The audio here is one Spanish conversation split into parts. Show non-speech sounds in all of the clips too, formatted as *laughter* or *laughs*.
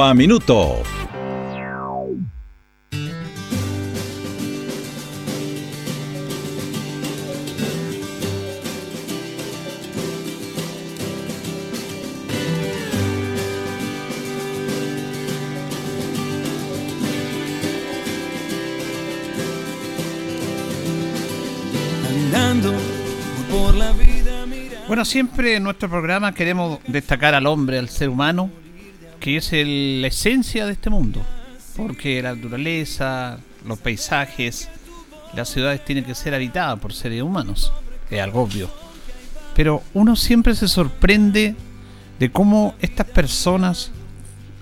a Minuto. Bueno, siempre en nuestro programa queremos destacar al hombre, al ser humano, que es la esencia de este mundo. Porque la naturaleza, los paisajes, las ciudades tienen que ser habitadas por seres humanos. Es algo obvio. Pero uno siempre se sorprende de cómo estas personas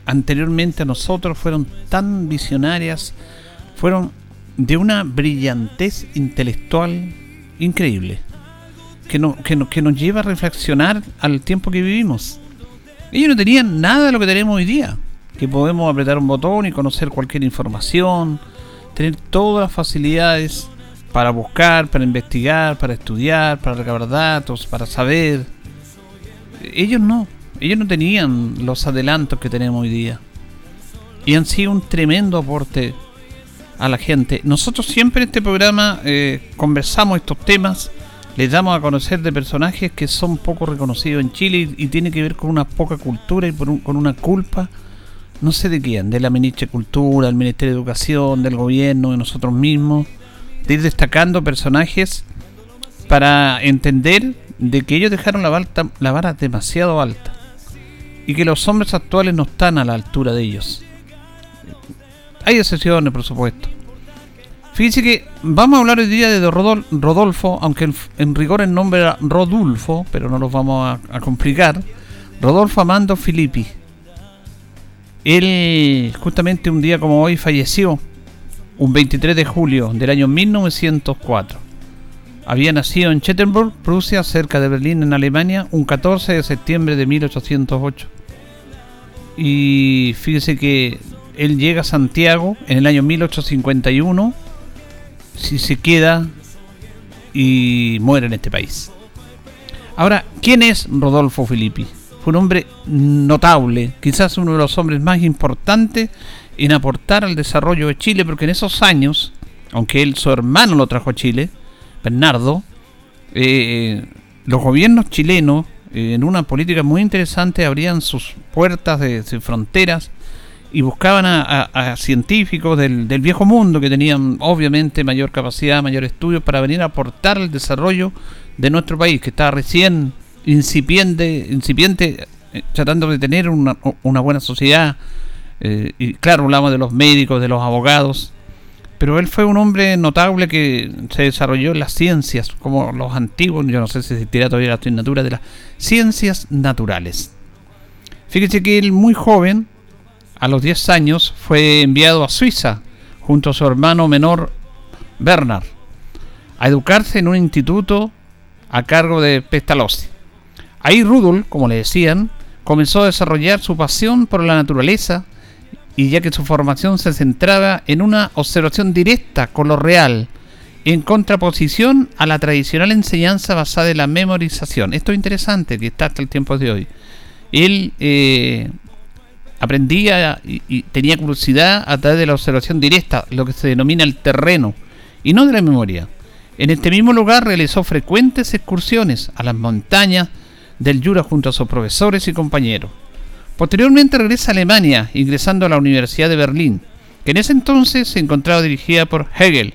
anteriormente a nosotros fueron tan visionarias, fueron de una brillantez intelectual increíble que, no, que, que nos lleva a reflexionar al tiempo que vivimos. Ellos no tenían nada de lo que tenemos hoy día, que podemos apretar un botón y conocer cualquier información, tener todas las facilidades para buscar, para investigar, para estudiar, para recabar datos, para saber. Ellos no, ellos no tenían los adelantos que tenemos hoy día. Y han sido un tremendo aporte a la gente. Nosotros siempre en este programa eh, conversamos estos temas les damos a conocer de personajes que son poco reconocidos en Chile y, tiene que ver con una poca cultura y con una culpa, no sé de quién, de la Ministra de Cultura, del Ministerio de Educación, del gobierno, de nosotros mismos, de ir destacando personajes para entender de que ellos dejaron la, la vara demasiado alta y que los hombres actuales no están a la altura de ellos. Hay excepciones, por supuesto. Fíjense que vamos a hablar hoy día de Rodolfo, aunque en, rigor el nombre era Rodulfo, pero no los vamos a, complicar. Rodolfo Amando Filippi. Él justamente un día como hoy falleció, un 23 de julio del año 1904. Había nacido en Chettenburg, Prusia, cerca de Berlín, en Alemania, un 14 de septiembre de 1808. Y fíjese que él llega a Santiago en el año 1851 si se queda y muere en este país. Ahora, ¿quién es Rodolfo Filippi? Fue un hombre notable, quizás uno de los hombres más importantes en aportar al desarrollo de Chile, porque en esos años, aunque él, su hermano lo trajo a Chile, Bernardo, eh, los gobiernos chilenos, eh, en una política muy interesante, abrían sus puertas de fronteras y buscaban a, científicos del, viejo mundo que tenían obviamente mayor capacidad, mayor estudio para venir a aportar el desarrollo de nuestro país, que está recién incipiente, incipiente eh, tratando de tener una, buena sociedad. Eh, y claro, hablamos de los médicos, de los abogados, pero él fue un hombre notable que se desarrolló en las ciencias, como los antiguos, yo no sé si existirá todavía la asignatura de las ciencias naturales. Fíjese que él muy joven, a los 10 años fue enviado a Suiza junto a su hermano menor Bernard a educarse en un instituto a cargo de Pestalozzi. Ahí Rudolf, como le decían, comenzó a desarrollar su pasión por la naturaleza y ya que su formación se centraba en una observación directa con lo real, en contraposición a la tradicional enseñanza basada en la memorización. Esto es interesante, que está hasta el tiempo de hoy. Él eh, aprendía y, tenía curiosidad a través de la observación directa, lo que se denomina el terreno, y no de la memoria. En este mismo lugar realizó frecuentes excursiones a las montañas del Jura junto a sus profesores y compañeros. Posteriormente regresa a Alemania, ingresando a la Universidad de Berlín, que en ese entonces se encontraba dirigida por Hegel,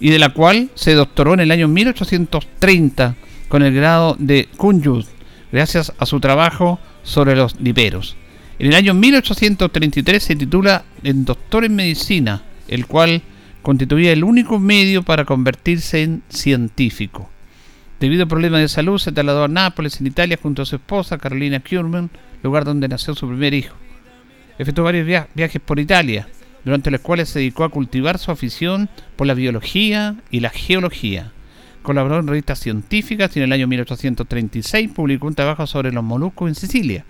y de la cual se doctoró en el año 1830 con el grado de Kunjut, gracias a su trabajo sobre los liperos. En el año 1833 se titula en doctor en medicina, el cual constituía el único medio para convertirse en científico. Debido a problemas de salud, se trasladó a Nápoles, en Italia, junto a su esposa, Carolina Kurman, lugar donde nació su primer hijo. Efectuó varios viajes por Italia, durante los cuales se dedicó a cultivar su afición por la biología y la geología. Colaboró en revistas científicas y en el año 1836 publicó un trabajo sobre los moluscos en Sicilia.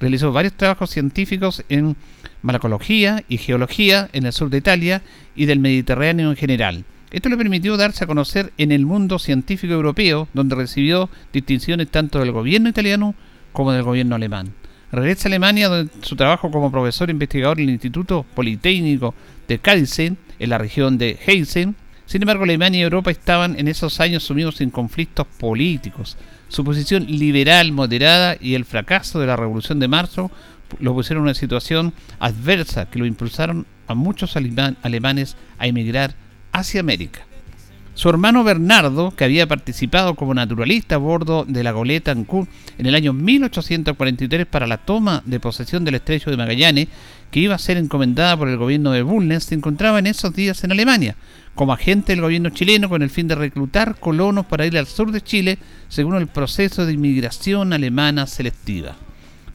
Realizó varios trabajos científicos en malacología y geología en el sur de Italia y del Mediterráneo en general. Esto le permitió darse a conocer en el mundo científico europeo, donde recibió distinciones tanto del gobierno italiano como del gobierno alemán. Regresa a Alemania, donde su trabajo como profesor investigador en el Instituto Politécnico de Kaizen, en la región de Hessen, sin embargo, Alemania y Europa estaban en esos años sumidos en conflictos políticos. Su posición liberal, moderada y el fracaso de la Revolución de Marzo lo pusieron en una situación adversa que lo impulsaron a muchos alemanes a emigrar hacia América. Su hermano Bernardo, que había participado como naturalista a bordo de la goleta Ancud en el año 1843 para la toma de posesión del estrecho de Magallanes, que iba a ser encomendada por el gobierno de Bulnes, se encontraba en esos días en Alemania, como agente del gobierno chileno con el fin de reclutar colonos para ir al sur de Chile según el proceso de inmigración alemana selectiva.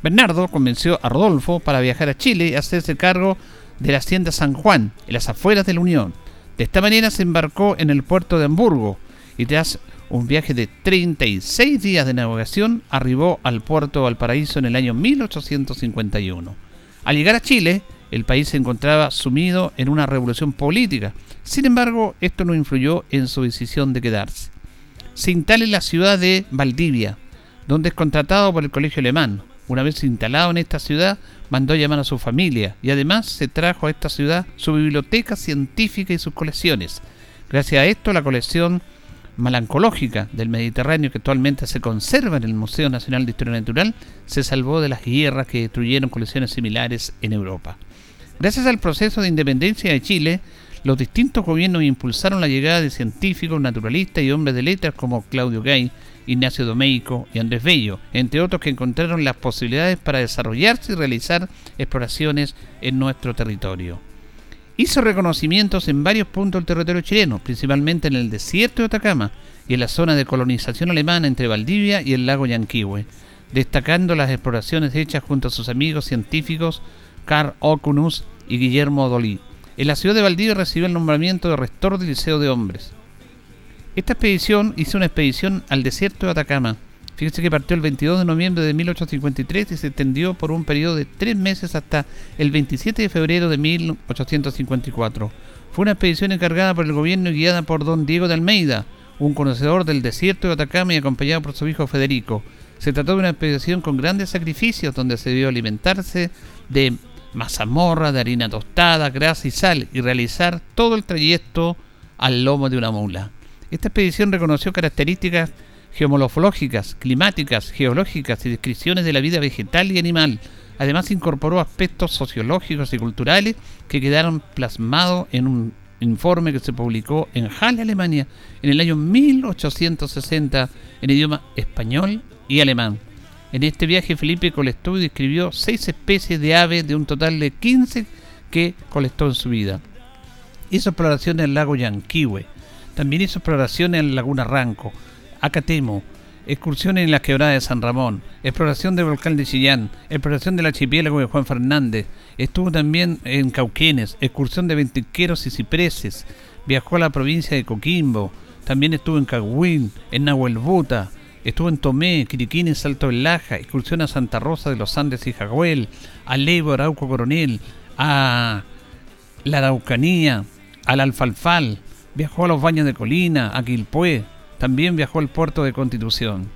Bernardo convenció a Rodolfo para viajar a Chile y hacerse cargo de la hacienda San Juan, en las afueras de la Unión. Esta manera se embarcó en el puerto de Hamburgo y tras un viaje de 36 días de navegación arribó al puerto Valparaíso en el año 1851. Al llegar a Chile, el país se encontraba sumido en una revolución política. Sin embargo, esto no influyó en su decisión de quedarse. Se instala en la ciudad de Valdivia, donde es contratado por el colegio alemán. Una vez instalado en esta ciudad, mandó llamar a su familia y además se trajo a esta ciudad su biblioteca científica y sus colecciones. Gracias a esto, la colección malancológica del Mediterráneo que actualmente se conserva en el Museo Nacional de Historia Natural se salvó de las guerras que destruyeron colecciones similares en Europa. Gracias al proceso de independencia de Chile, los distintos gobiernos impulsaron la llegada de científicos, naturalistas y hombres de letras como Claudio Gay, Ignacio Domeico y Andrés Bello, entre otros que encontraron las posibilidades para desarrollarse y realizar exploraciones en nuestro territorio. Hizo reconocimientos en varios puntos del territorio chileno, principalmente en el desierto de Atacama y en la zona de colonización alemana entre Valdivia y el lago Yanquihue, destacando las exploraciones hechas junto a sus amigos científicos Carl Okunus y Guillermo Dolí. En la ciudad de Valdivia recibió el nombramiento de rector del Liceo de Hombres. Esta expedición hizo una expedición al desierto de Atacama. Fíjense que partió el 22 de noviembre de 1853 y se extendió por un periodo de tres meses hasta el 27 de febrero de 1854. Fue una expedición encargada por el gobierno y guiada por don Diego de Almeida, un conocedor del desierto de Atacama y acompañado por su hijo Federico. Se trató de una expedición con grandes sacrificios donde se debió alimentarse de mazamorra, de harina tostada, grasa y sal y realizar todo el trayecto al lomo de una mula. Esta expedición reconoció características geomorfológicas, climáticas, geológicas y descripciones de la vida vegetal y animal. Además incorporó aspectos sociológicos y culturales que quedaron plasmados en un informe que se publicó en Halle, Alemania, en el año 1860 en idioma español y alemán. En este viaje Felipe colectó y describió seis especies de aves de un total de 15 que colectó en su vida. Hizo exploraciones en el lago Yanquihue. También hizo exploraciones en la laguna Ranco, Acatemo, excursiones en las quebradas de San Ramón, exploración del volcán de Chillán, exploración del archipiélago de Juan Fernández, estuvo también en Cauquenes, excursión de ventiqueros y cipreses, viajó a la provincia de Coquimbo, también estuvo en Cahuín, en Nahuelbuta, Estuvo en Tomé, Quiriquín, Salto del Laja, excursión a Santa Rosa de los Andes y Jagüel, a Leibo, Arauco Coronel, a la Araucanía, al Alfalfal, viajó a los Baños de Colina, a Quilpué, también viajó al puerto de Constitución.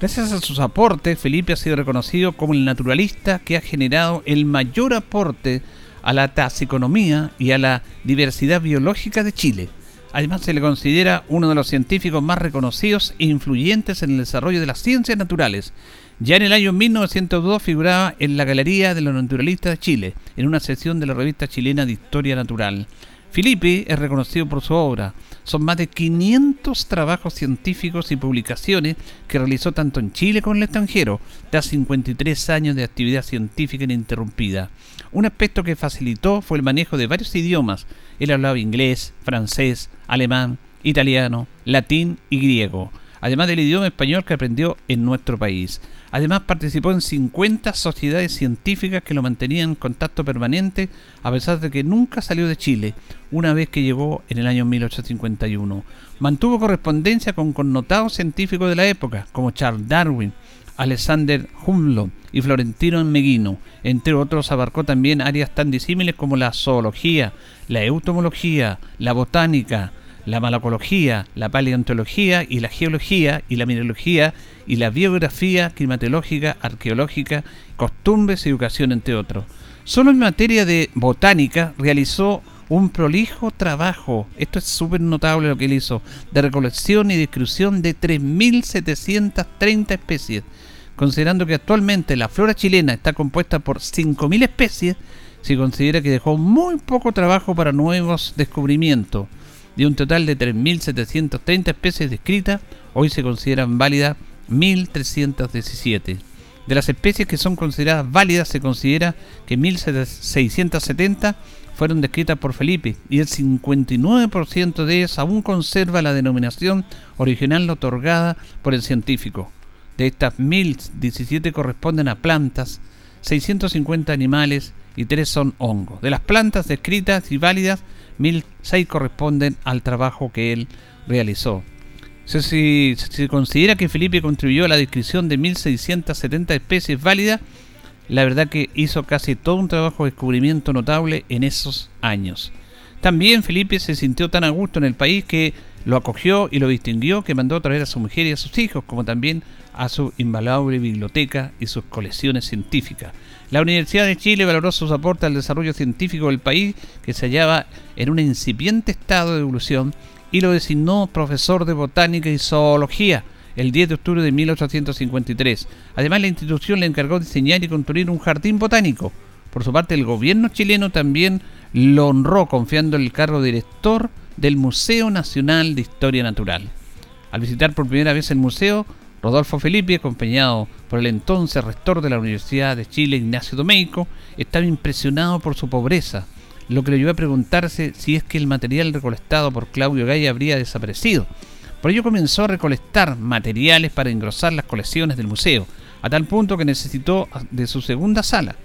Gracias a sus aportes, Felipe ha sido reconocido como el naturalista que ha generado el mayor aporte a la taxiconomía y a la diversidad biológica de Chile. Además se le considera uno de los científicos más reconocidos e influyentes en el desarrollo de las ciencias naturales. Ya en el año 1902 figuraba en la Galería de los Naturalistas de Chile, en una sección de la revista chilena de Historia Natural. Felipe es reconocido por su obra. Son más de 500 trabajos científicos y publicaciones que realizó tanto en Chile como en el extranjero, tras 53 años de actividad científica ininterrumpida. Un aspecto que facilitó fue el manejo de varios idiomas. Él hablaba inglés, francés, alemán, italiano, latín y griego. además del idioma español que aprendió en nuestro país. Además participó en 50 sociedades científicas que lo mantenían en contacto permanente a pesar de que nunca salió de Chile, una vez que llegó en el año 1851. Mantuvo correspondencia con connotados científicos de la época, como Charles Darwin, Alexander Humboldt y Florentino Meguino. Entre otros, abarcó también áreas tan disímiles como la zoología, la eutomología, la botánica, la malacología, la paleontología y la geología y la mineralogía y la biografía climatológica, arqueológica, costumbres y educación, entre otros. Solo en materia de botánica realizó un prolijo trabajo, esto es súper notable lo que él hizo, de recolección y descripción de 3.730 especies. Considerando que actualmente la flora chilena está compuesta por 5.000 especies, se considera que dejó muy poco trabajo para nuevos descubrimientos. De un total de 3.730 especies descritas, hoy se consideran válidas 1.317. De las especies que son consideradas válidas se considera que 1.670 fueron descritas por Felipe y el 59% de ellas aún conserva la denominación original otorgada por el científico. De estas 1017 corresponden a plantas, 650 animales y 3 son hongos. De las plantas descritas y válidas, 1006 corresponden al trabajo que él realizó. Si se considera que Felipe contribuyó a la descripción de 1670 especies válidas, la verdad que hizo casi todo un trabajo de descubrimiento notable en esos años. También Felipe se sintió tan a gusto en el país que lo acogió y lo distinguió que mandó a traer a su mujer y a sus hijos, como también a su invaluable biblioteca y sus colecciones científicas. La Universidad de Chile valoró sus aportes al desarrollo científico del país, que se hallaba en un incipiente estado de evolución, y lo designó profesor de botánica y zoología, el 10 de octubre de 1853. Además, la institución le encargó diseñar y construir un jardín botánico. Por su parte, el gobierno chileno también lo honró confiando el cargo de director del Museo Nacional de Historia Natural. Al visitar por primera vez el museo, Rodolfo Felipe, acompañado por el entonces rector de la Universidad de Chile, Ignacio Domeico, estaba impresionado por su pobreza, lo que le llevó a preguntarse si es que el material recolectado por Claudio Gay habría desaparecido. Por ello comenzó a recolectar materiales para engrosar las colecciones del museo, a tal punto que necesitó de su segunda sala.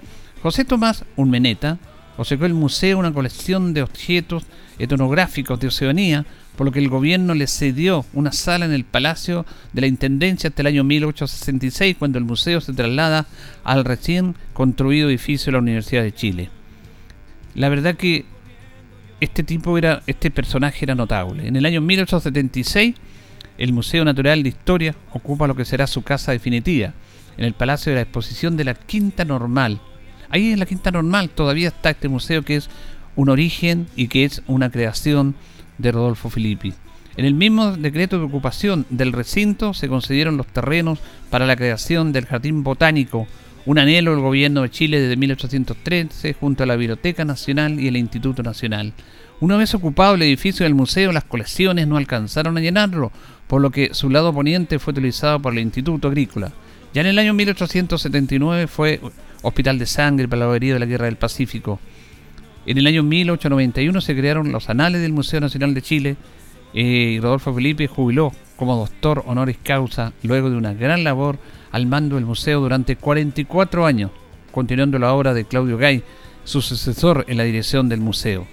José Tomás Unmeneta obsequió el museo una colección de objetos etnográficos de Oceanía, por lo que el gobierno le cedió una sala en el Palacio de la Intendencia hasta el año 1866, cuando el museo se traslada al recién construido edificio de la Universidad de Chile. La verdad que este tipo era, este personaje era notable. En el año 1876 el Museo Natural de Historia ocupa lo que será su casa definitiva, en el Palacio de la Exposición de la Quinta Normal. Ahí en la Quinta Normal todavía está este museo que es un origen y que es una creación de Rodolfo Filippi. En el mismo decreto de ocupación del recinto se concedieron los terrenos para la creación del Jardín Botánico, un anhelo del gobierno de Chile desde 1813 junto a la Biblioteca Nacional y el Instituto Nacional. Una vez ocupado el edificio del museo, las colecciones no alcanzaron a llenarlo, por lo que su lado poniente fue utilizado por el Instituto Agrícola. Ya en el año 1879 fue hospital de sangre para la herida de la Guerra del Pacífico. En el año 1891 se crearon los anales del Museo Nacional de Chile eh, y Rodolfo Felipe jubiló como doctor honoris causa luego de una gran labor al mando del museo durante 44 años, continuando la obra de Claudio Gay, su sucesor en la dirección del museo.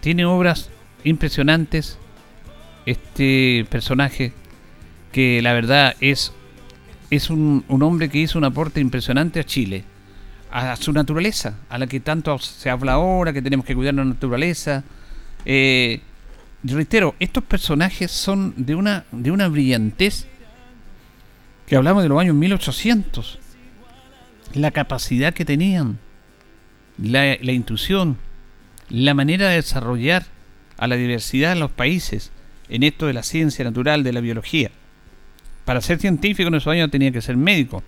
Tiene obras impresionantes este personaje que la verdad es, es un, hombre que hizo un aporte impresionante a Chile, a su naturaleza, a la que tanto se habla ahora, que tenemos que cuidar la naturaleza. Eh, reitero, estos personajes son de una, de una brillantez que hablamos de los años 1800. La capacidad que tenían, la, intuición, la manera de desarrollar a la diversidad en los países en esto de la ciencia natural, de la biología. Para ser científico en esos años tenía que ser médico.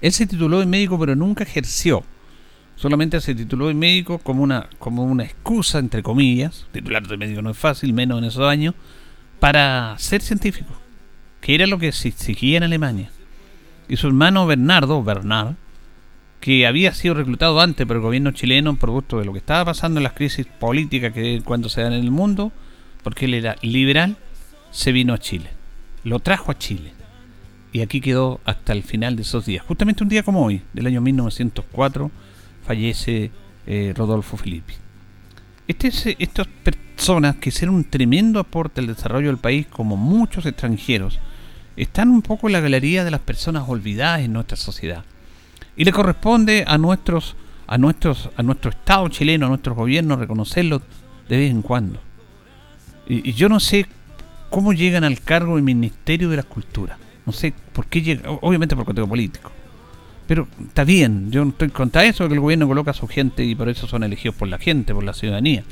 Él se tituló de médico pero nunca ejerció. Solamente se tituló de médico como una, como una excusa, entre comillas. Titular de médico no es fácil, menos en esos años, para ser científico. Que era lo que se exigía en Alemania. Y su hermano Bernardo, Bernard, que había sido reclutado antes por el gobierno chileno por gusto de lo que estaba pasando en las crisis políticas que cuando se dan en el mundo, porque él era liberal, se vino a Chile. lo trajo a Chile. Y aquí quedó hasta el final de esos días. Justamente un día como hoy, del año 1904, fallece eh, Rodolfo Filippi. Este, estas personas que hicieron un tremendo aporte al desarrollo del país, como muchos extranjeros, están un poco en la galería de las personas olvidadas en nuestra sociedad. Y le corresponde a nuestros, a nuestros, a nuestro Estado chileno, a nuestros gobiernos, reconocerlos de vez en cuando. Y, yo no sé cómo llegan al cargo del Ministerio de la Cultura. No sé por qué llegan, obviamente por contexto político. Pero está bien, yo no estoy contra eso, que el gobierno coloca a su gente y por eso son elegidos por la gente, por la ciudadanía.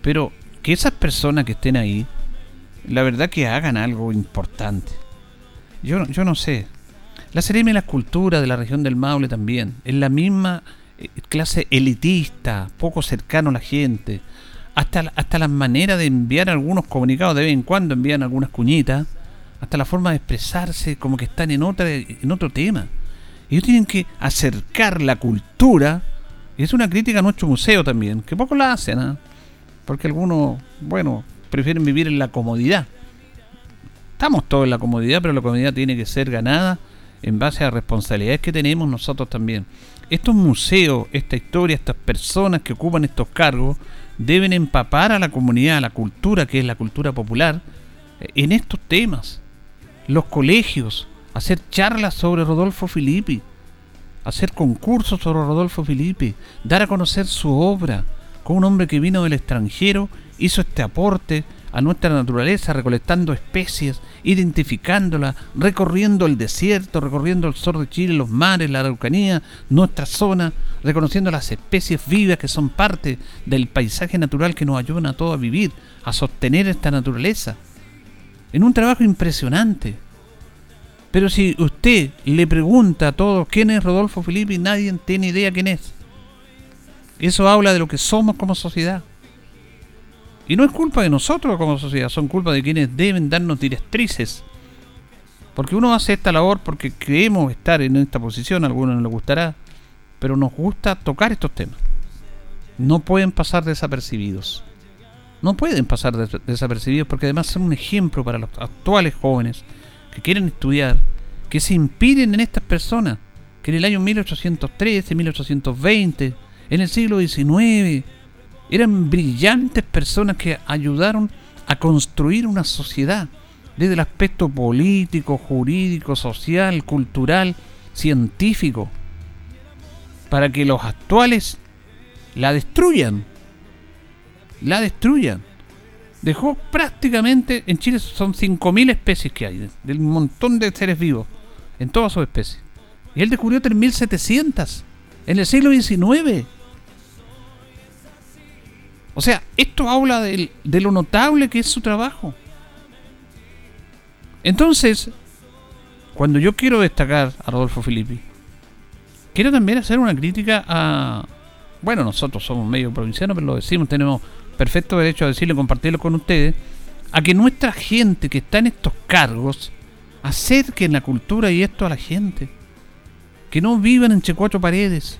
Pero que esas personas que estén ahí, la verdad que hagan algo importante. Yo, yo no sé. La Seremi de la Cultura de la región del Maule también, es la misma eh, clase elitista, poco cercano a la gente, hasta, hasta las maneras de enviar algunos comunicados de vez en cuando, envían algunas cuñitas, hasta la forma de expresarse como que están en, otra, en otro tema. Ellos tienen que acercar la cultura, y es una crítica a nuestro museo también, que poco la hacen, ¿ah? porque algunos, bueno, prefieren vivir en la comodidad. Estamos todos en la comodidad, pero la comodidad tiene que ser ganada en base a responsabilidades que tenemos nosotros también. Estos museos, esta historia, estas personas que ocupan estos cargos, deben empapar a la comunidad, a la cultura, que es la cultura popular, eh, en estos temas. Los colegios, hacer charlas sobre Rodolfo Filippi, hacer concursos sobre Rodolfo Filippi, dar a conocer su obra, con un hombre que vino del extranjero, hizo este aporte a nuestra naturaleza, recolectando especies, identificándolas, recorriendo el desierto, recorriendo el sur de Chile, los mares, la Araucanía, nuestra zona, reconociendo las especies vivas que son parte del paisaje natural que nos ayudan a todos a vivir, a sostener esta naturaleza. En un trabajo impresionante. Pero si usted le pregunta a todos quién es Rodolfo Filippi, nadie tiene idea quién es. Eso habla de lo que somos como sociedad. Y no es culpa de nosotros como sociedad, son culpa de quienes deben darnos directrices. Porque uno hace esta labor porque creemos estar en esta posición, a algunos no les gustará, pero nos gusta tocar estos temas. No pueden pasar desapercibidos. No pueden pasar desapercibidos porque además son un ejemplo para los actuales jóvenes que quieren estudiar, que se inspiren en estas personas, que en el año 1813, 1820, en el siglo XIX, eran brillantes personas que ayudaron a construir una sociedad desde el aspecto político, jurídico, social, cultural, científico, para que los actuales la destruyan. La destruyan. Dejó prácticamente, en Chile son 5.000 especies que hay, del montón de seres vivos, en todas sus especies. Y él descubrió 3.700 en el siglo XIX. O sea, esto habla de, lo notable que es su trabajo. Entonces, cuando yo quiero destacar a Rodolfo Filippi, quiero también hacer una crítica a... Bueno, nosotros somos medio provincianos, pero lo decimos, tenemos perfecto derecho a decirlo compartirlo con ustedes, a que nuestra gente que está en estos cargos acerquen la cultura y esto a la gente. Que no vivan entre cuatro paredes,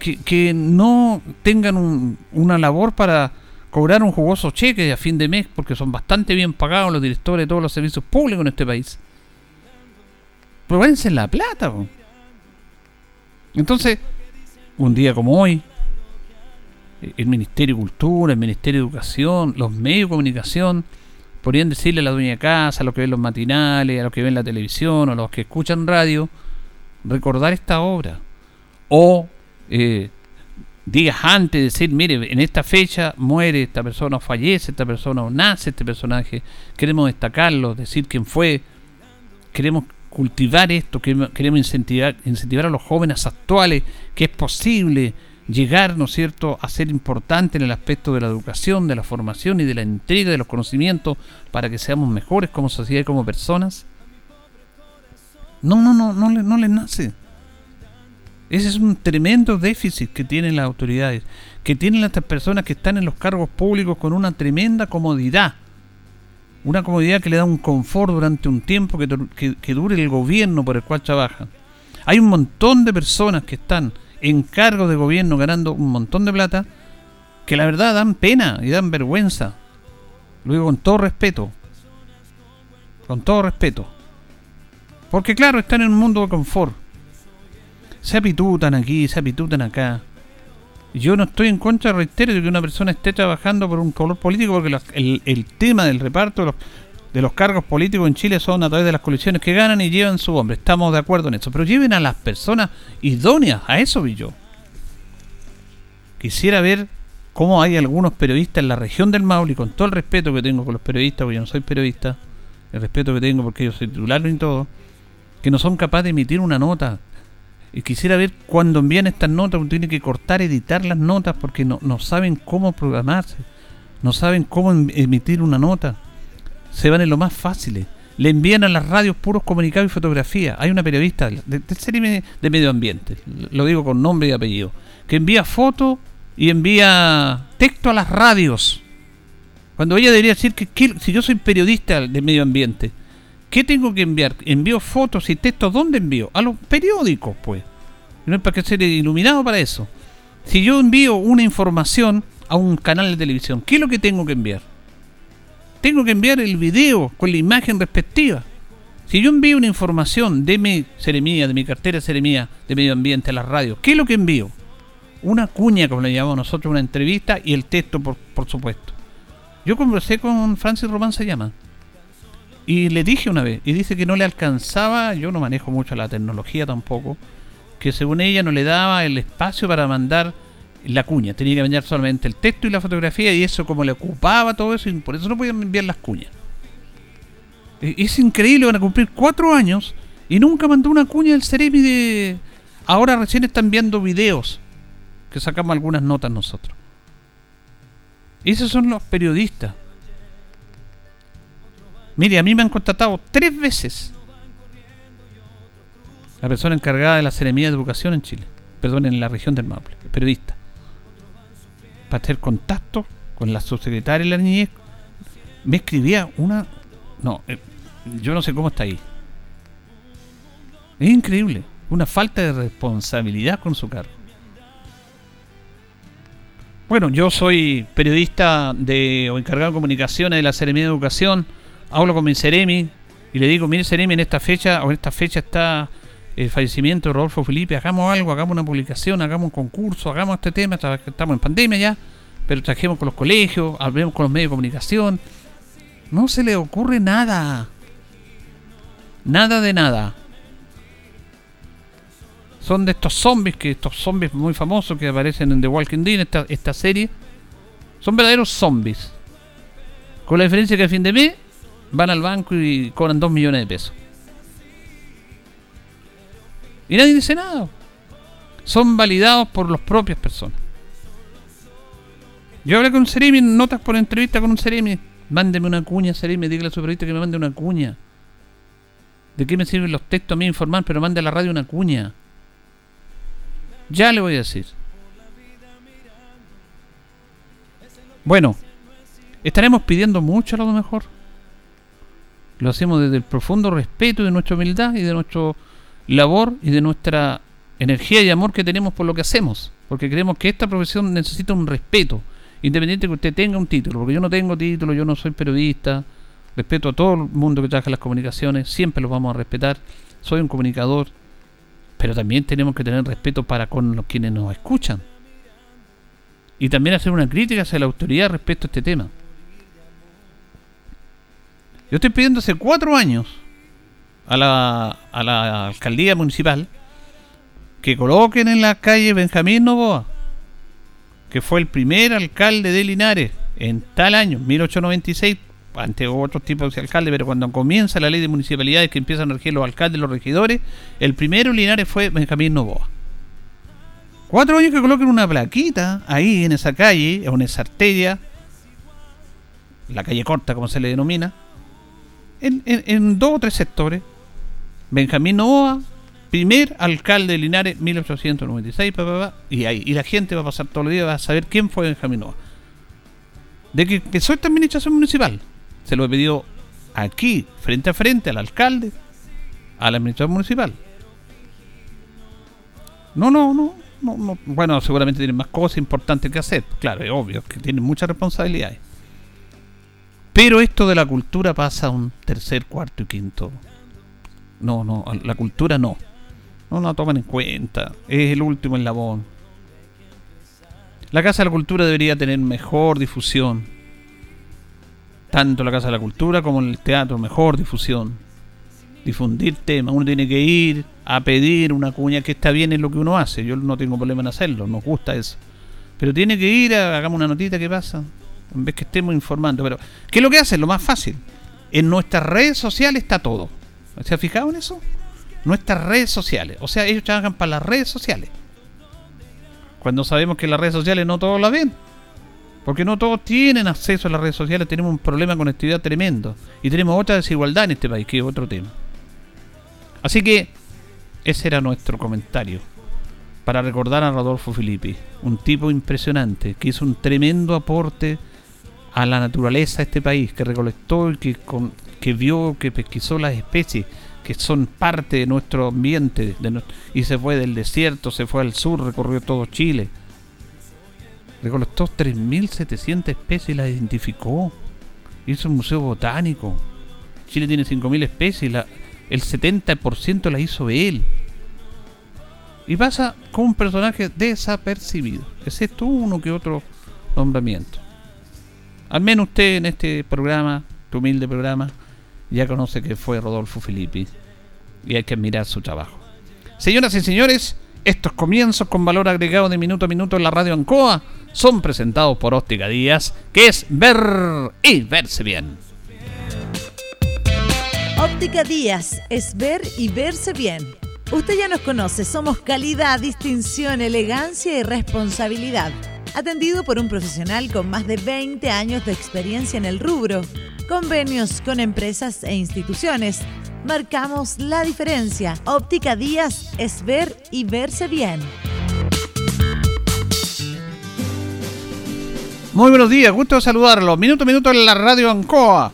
que, no tengan una labor para cobrar un jugoso cheque a fin de mes, porque son bastante bien pagados los directores de todos los servicios públicos en este país. Pruébense la plata. Entonces, un día como hoy, el Ministerio de Cultura, el Ministerio de Educación, los medios de comunicación, podrían decirle a la dueña de casa, a los que ven los matinales, a los que ven la televisión, a los que escuchan radio, recordar esta obra. O eh, digas antes, decir, mire, en esta fecha muere esta persona, o fallece esta persona, o nace este personaje, queremos destacarlo, decir quién fue, queremos cultivar esto, queremos incentivar, incentivar a los jóvenes actuales que es posible llegar, ¿no es cierto?, a ser importante en el aspecto de la educación, de la formación y de la entrega de los conocimientos para que seamos mejores como sociedad y como personas. No, no, no, no, no les nace. Ese es un tremendo déficit que tienen las autoridades, que tienen estas personas que están en los cargos públicos con una tremenda comodidad. Una comodidad que le da un confort durante un tiempo que, que, dure el gobierno por el cual trabajan. Hay un montón de personas que están en cargos de gobierno ganando un montón de plata que la verdad dan pena y dan vergüenza. Lo digo con todo respeto. Con todo respeto. Porque claro, están en un mundo de confort. Se apitutan aquí, se apitutan acá. Yo no estoy en contra, reitero, de que una persona esté trabajando por un color político, porque el, tema del reparto los, de los, cargos políticos en Chile son a través de las coaliciones que ganan y llevan su hombre. Estamos de acuerdo en eso. Pero lleven a las personas idóneas. A eso vi yo. Quisiera ver cómo hay algunos periodistas en la región del Maule, con todo el respeto que tengo con los periodistas, porque yo no soy periodista, el respeto que tengo porque yo soy titular y todo, que no son capaces de emitir una nota y quisiera ver cuando envían estas notas, uno tiene que cortar, editar las notas porque no, no saben cómo programarse, no saben cómo em, emitir una nota. Se van en lo más fácil. Le envían a las radios puros comunicados y fotografía. Hay una periodista de, de medio ambiente, lo digo con nombre y apellido, que envía fotos y envía texto a las radios. Cuando ella debería decir que, que si yo soy periodista de medio ambiente, ¿Qué tengo que enviar? ¿Envío fotos y textos? ¿Dónde envío? A los periódicos, pues. No es para que ser iluminado para eso. Si yo envío una información a un canal de televisión, ¿qué es lo que tengo que enviar? Tengo que enviar el video con la imagen respectiva. Si yo envío una información de mi seremía, de mi cartera seremía de medio ambiente a la radio, ¿qué es lo que envío? Una cuña, como le llamamos nosotros, una entrevista y el texto, por, por supuesto. Yo conversé con Francis Román se llama y le dije una vez, y dice que no le alcanzaba, yo no manejo mucho la tecnología tampoco, que según ella no le daba el espacio para mandar la cuña, tenía que enviar solamente el texto y la fotografía, y eso como le ocupaba todo eso, y por eso no podían enviar las cuñas. E, es increíble, van a cumplir cuatro años y nunca mandó una cuña del Ceremi de... Ahora recién están viendo videos que sacamos algunas notas nosotros. Esos son los periodistas. Mire, a mí me han contratado tres veces la persona encargada de la Seremía de Educación en Chile, perdón, en la región del Maule, periodista, para hacer contacto con la subsecretaria de la niñez. Me escribía una. No, eh, yo no sé cómo está ahí. Es increíble, una falta de responsabilidad con su cargo. Bueno, yo soy periodista de o encargado de comunicaciones de la Seremía de Educación hablo con mi Ceremi y le digo, mire Ceremi, en esta fecha, o en esta fecha está el fallecimiento de Rodolfo Felipe, hagamos algo, hagamos una publicación, hagamos un concurso, hagamos este tema, estamos en pandemia ya, pero trajemos con los colegios, hablemos con los medios de comunicación. No se le ocurre nada. Nada de nada. Son de estos zombies, que estos zombies muy famosos que aparecen en The Walking Dead, esta, esta serie. Son verdaderos zombies. Con la diferencia que a fin de mes van al banco y cobran 2 millones de pesos. Y nadie dice nada. Son validados por las propias personas. Yo hablé con un Ceremi, notas por entrevista con un Ceremi. Mándeme una cuña, Ceremi, dígale a su periodista que me mande una cuña. ¿De qué me sirven los textos a mí informar? Pero mande a la radio una cuña. Ya le voy a decir. Bueno, estaremos pidiendo mucho a lo mejor. Lo hacemos desde el profundo respeto de nuestra humildad y de nuestra labor y de nuestra energía y amor que tenemos por lo que hacemos. Porque creemos que esta profesión necesita un respeto, independiente que usted tenga un título. Porque yo no tengo título, yo no soy periodista. Respeto a todo el mundo que trabaja las comunicaciones, siempre los vamos a respetar. Soy un comunicador, pero también tenemos que tener respeto para con los quienes nos escuchan. Y también hacer una crítica hacia la autoridad respecto a este tema. Yo estoy pidiendo hace cuatro años a la, a la alcaldía municipal que coloquen en la calle Benjamín Novoa, que fue el primer alcalde de Linares en tal año, 1896, ante otros tipos de alcaldes, pero cuando comienza la ley de municipalidades que empiezan a regir los alcaldes, los regidores, el primero en Linares fue Benjamín Novoa. Cuatro años que coloquen una plaquita ahí en esa calle, en esa arteria, la calle corta como se le denomina, en, dos o tres sectores. Benjamín Novoa, primer alcalde de Linares, 1896, y ahí. Y la gente va a pasar todos los días, va a saber quién fue Benjamín Novoa. De que empezó esta administración municipal. Se lo he pedido aquí, frente a frente, al alcalde, a la administración municipal. No, no, no, no, no. Bueno, seguramente tienen más cosas importantes que hacer. Claro, es obvio que tienen muchas responsabilidades. Pero esto de la cultura pasa a un tercer, cuarto y quinto. No, no, la cultura no. No la toman en cuenta. Es el último eslabón. La Casa de la Cultura debería tener mejor difusión. Tanto la Casa de la Cultura como el teatro, mejor difusión. Difundir temas. Uno tiene que ir a pedir una cuña que está bien en lo que uno hace. Yo no tengo problema en hacerlo, nos gusta eso. Pero tiene que ir, a, hagamos una notita, ¿qué pasa? En vez que estemos informando. Pero, ¿qué es lo que hace? Lo más fácil. En nuestras redes sociales está todo. ¿Se ha fijado en eso? Nuestras redes sociales. O sea, ellos trabajan para las redes sociales. Cuando sabemos que las redes sociales no todos la ven. Porque no todos tienen acceso a las redes sociales. Tenemos un problema con conectividad tremendo. Y tenemos otra desigualdad en este país, que es otro tema. Así que ese era nuestro comentario. Para recordar a Rodolfo Filippi. Un tipo impresionante. Que hizo un tremendo aporte a la naturaleza de este país. Que recolectó y que, que vio, que pesquisó las especies que son parte de nuestro ambiente, y se fue del desierto, se fue al sur, recorrió todo Chile. Recolectó 3.700 especies y las identificó. Hizo un museo botánico. Chile tiene 5.000 especies y el 70% la hizo él. Y pasa con un personaje desapercibido, excepto uno que otro nombramiento. Al menos usted en este programa, tu humilde programa, ya conoce que fue Rodolfo Filippi y hay que admirar su trabajo. Señoras y señores, estos comienzos con valor agregado de minuto a minuto en la radio Ancoa son presentados por Óptica Díaz, que es ver y verse bien. Óptica Díaz es ver y verse bien. Usted ya nos conoce, somos calidad, distinción, elegancia y responsabilidad. Atendido por un profesional con más de 20 años de experiencia en el rubro convenios con empresas e instituciones. Marcamos la diferencia. Óptica Díaz es ver y verse bien. Muy buenos días, gusto saludarlo. Minuto a minuto en la radio Ancoa.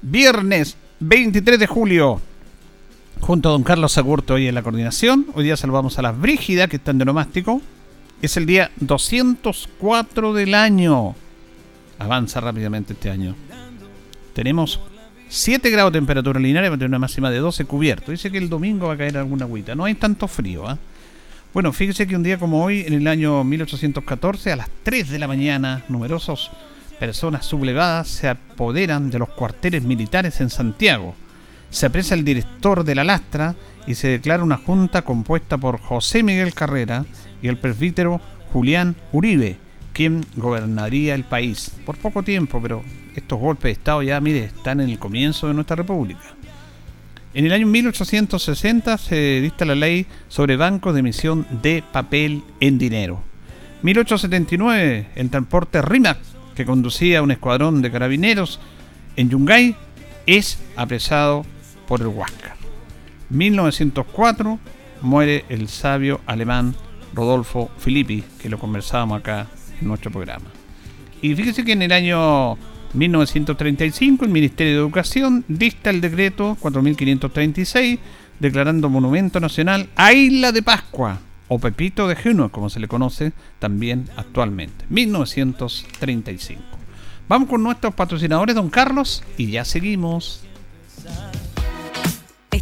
Viernes 23 de julio. Junto a don Carlos Agurto hoy en la coordinación. Hoy día saludamos a las Brígidas que están de nomástico. Es el día 204 del año. Avanza rápidamente este año. Tenemos 7 grados de temperatura lineal va una máxima de 12 cubierto. Dice que el domingo va a caer alguna agüita. No hay tanto frío. ¿ah? Bueno, fíjese que un día como hoy, en el año 1814, a las 3 de la mañana, numerosos personas sublevadas se apoderan de los cuarteles militares en Santiago. Se apresa el director de la lastra y se declara una junta compuesta por José Miguel Carrera y el presbítero Julián Uribe, quien gobernaría el país. Por poco tiempo, pero estos golpes de Estado ya, mire, están en el comienzo de nuestra república. En el año 1860 se dicta la ley sobre bancos de emisión de papel en dinero. 1879, el transporte RIMAC, que conducía un escuadrón de carabineros en Yungay, es apresado por el Huáscar. 1904, muere el sabio alemán Rodolfo Filippi, que lo conversábamos acá en nuestro programa. Y fíjese que en el año 1935 el Ministerio de Educación dicta el decreto 4536 declarando monumento nacional a Isla de Pascua o Pepito de Juno, como se le conoce también actualmente. 1935. Vamos con nuestros patrocinadores, don Carlos, y ya seguimos.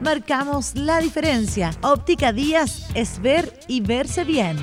Marcamos la diferencia. Óptica Díaz es ver y verse bien.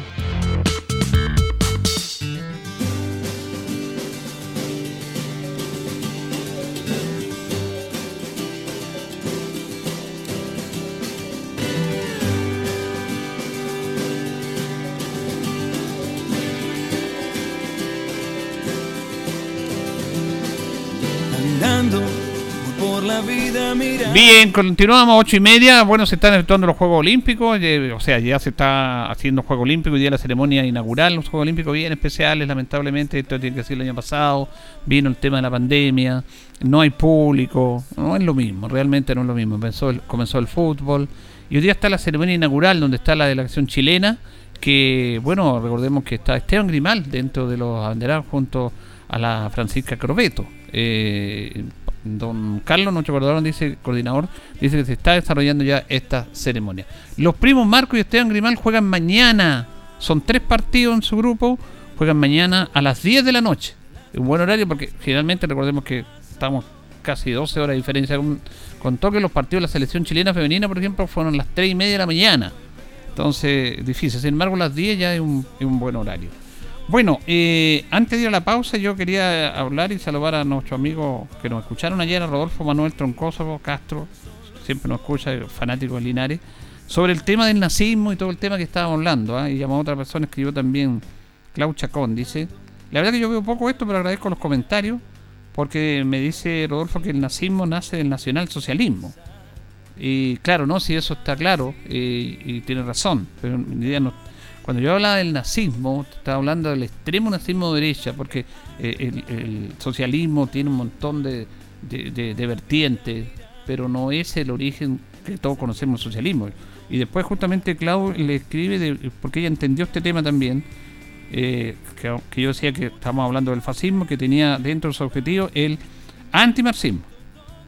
Bien, continuamos, ocho y media. Bueno, se están efectuando los Juegos Olímpicos. o sea, ya se está haciendo Juegos Olímpicos. Hoy día la ceremonia inaugural, los Juegos Olímpicos bien especiales, lamentablemente. Esto tiene que ser el año pasado. Vino el tema de la pandemia. No hay público. No es lo mismo, realmente no es lo mismo. Comenzó el, comenzó el fútbol. Y hoy día está la ceremonia inaugural, donde está la delegación chilena. Que, bueno, recordemos que está Esteban Grimal dentro de los abanderados junto a la Francisca Crobeto. Eh, don Carlos, nuestro coordinador, dice, coordinador, dice que se está desarrollando ya esta ceremonia. Los primos Marco y Esteban Grimal juegan mañana. Son tres partidos en su grupo. Juegan mañana a las 10 de la noche. Un buen horario porque generalmente recordemos que estamos casi 12 horas de diferencia con, con toque. Los partidos de la selección chilena femenina, por ejemplo, fueron a las 3 y media de la mañana. Entonces, difícil. Sin embargo, las 10 ya es un, es un buen horario. Bueno, eh, antes de ir a la pausa, yo quería hablar y saludar a nuestros amigos que nos escucharon ayer, a Rodolfo Manuel Troncoso Castro, siempre nos escucha, fanático de Linares, sobre el tema del nazismo y todo el tema que estábamos hablando. ¿ah? Y llamó a otra persona, escribió también Clau Chacón, dice. La verdad que yo veo poco esto, pero agradezco los comentarios, porque me dice Rodolfo que el nazismo nace del nacionalsocialismo. Y claro, no, si eso está claro, eh, y tiene razón, pero mi idea no cuando yo hablaba del nazismo, estaba hablando del extremo nazismo de derecha, porque eh, el, socialismo tiene un montón de, vertientes, pero no es el origen que todos conocemos socialismo. Y después justamente Clau le escribe, porque ella entendió este tema también, eh, que, yo decía que estábamos hablando del fascismo, que tenía dentro de su objetivo el antimarxismo.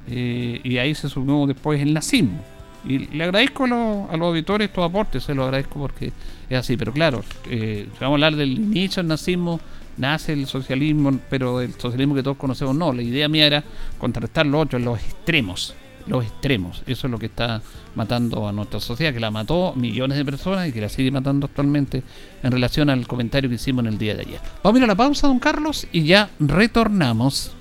Eh, y ahí se sumó después el nazismo. Y le agradezco a los, a los auditores estos aportes, se los agradezco porque es así. Pero claro, eh, vamos a hablar del inicio del nazismo, nace el socialismo, pero el socialismo que todos conocemos no. La idea mía era contrarrestar los otros, los extremos. Los extremos. Eso es lo que está matando a nuestra sociedad, que la mató millones de personas y que la sigue matando actualmente en relación al comentario que hicimos en el día de ayer. Vamos a ir a la pausa, don Carlos, y ya retornamos.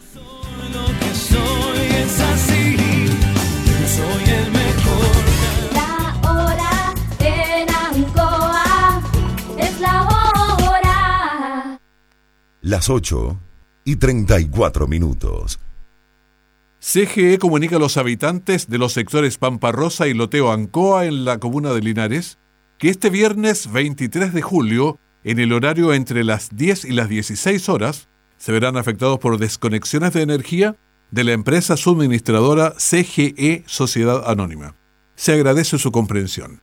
Las 8 y 34 minutos. CGE comunica a los habitantes de los sectores Pampa Rosa y Loteo Ancoa en la comuna de Linares que este viernes 23 de julio, en el horario entre las 10 y las 16 horas, se verán afectados por desconexiones de energía de la empresa suministradora CGE Sociedad Anónima. Se agradece su comprensión.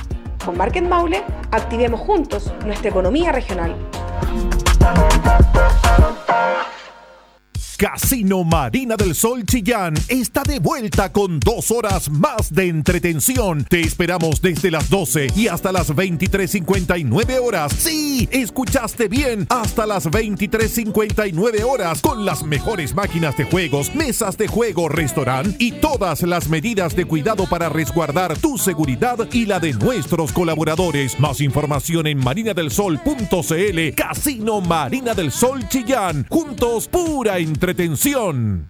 Con Market Maule, activemos juntos nuestra economía regional. Casino Marina del Sol Chillán está de vuelta con dos horas más de entretención. Te esperamos desde las 12 y hasta las 23.59 horas. Sí, escuchaste bien, hasta las 23.59 horas con las mejores máquinas de juegos, mesas de juego, restaurante y todas las medidas de cuidado para resguardar tu seguridad y la de nuestros colaboradores. Más información en marinadelsol.cl. Casino Marina del Sol Chillán. Juntos, pura entretención entretención.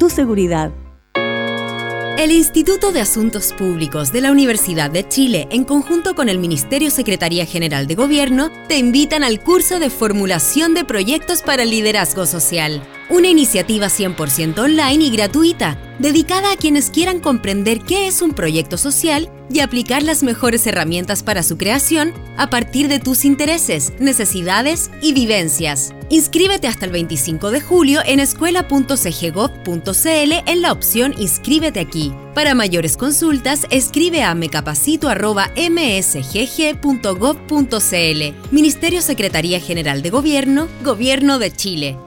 seguridad. El Instituto de Asuntos Públicos de la Universidad de Chile, en conjunto con el Ministerio Secretaría General de Gobierno, te invitan al curso de formulación de proyectos para el liderazgo social. Una iniciativa 100% online y gratuita, dedicada a quienes quieran comprender qué es un proyecto social y aplicar las mejores herramientas para su creación a partir de tus intereses, necesidades y vivencias. Inscríbete hasta el 25 de julio en escuela.cggov.cl en la opción Inscríbete aquí. Para mayores consultas, escribe a mecapacito.msgg.gov.cl. Ministerio Secretaría General de Gobierno, Gobierno de Chile.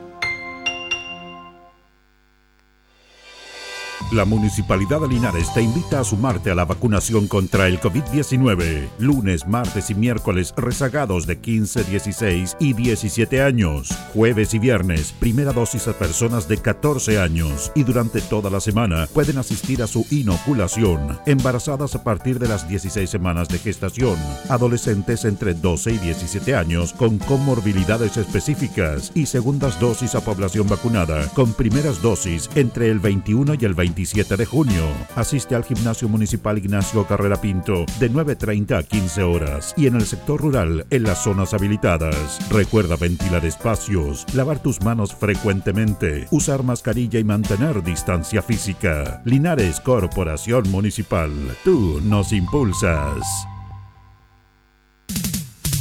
La Municipalidad de Linares te invita a sumarte a la vacunación contra el COVID-19. Lunes, martes y miércoles rezagados de 15, 16 y 17 años. Jueves y viernes, primera dosis a personas de 14 años. Y durante toda la semana pueden asistir a su inoculación. Embarazadas a partir de las 16 semanas de gestación. Adolescentes entre 12 y 17 años con comorbilidades específicas. Y segundas dosis a población vacunada con primeras dosis entre el 21 y el 27 de junio. Asiste al Gimnasio Municipal Ignacio Carrera Pinto de 9.30 a 15 horas y en el sector rural en las zonas habilitadas. Recuerda ventilar espacios, lavar tus manos frecuentemente, usar mascarilla y mantener distancia física. Linares Corporación Municipal. Tú nos impulsas.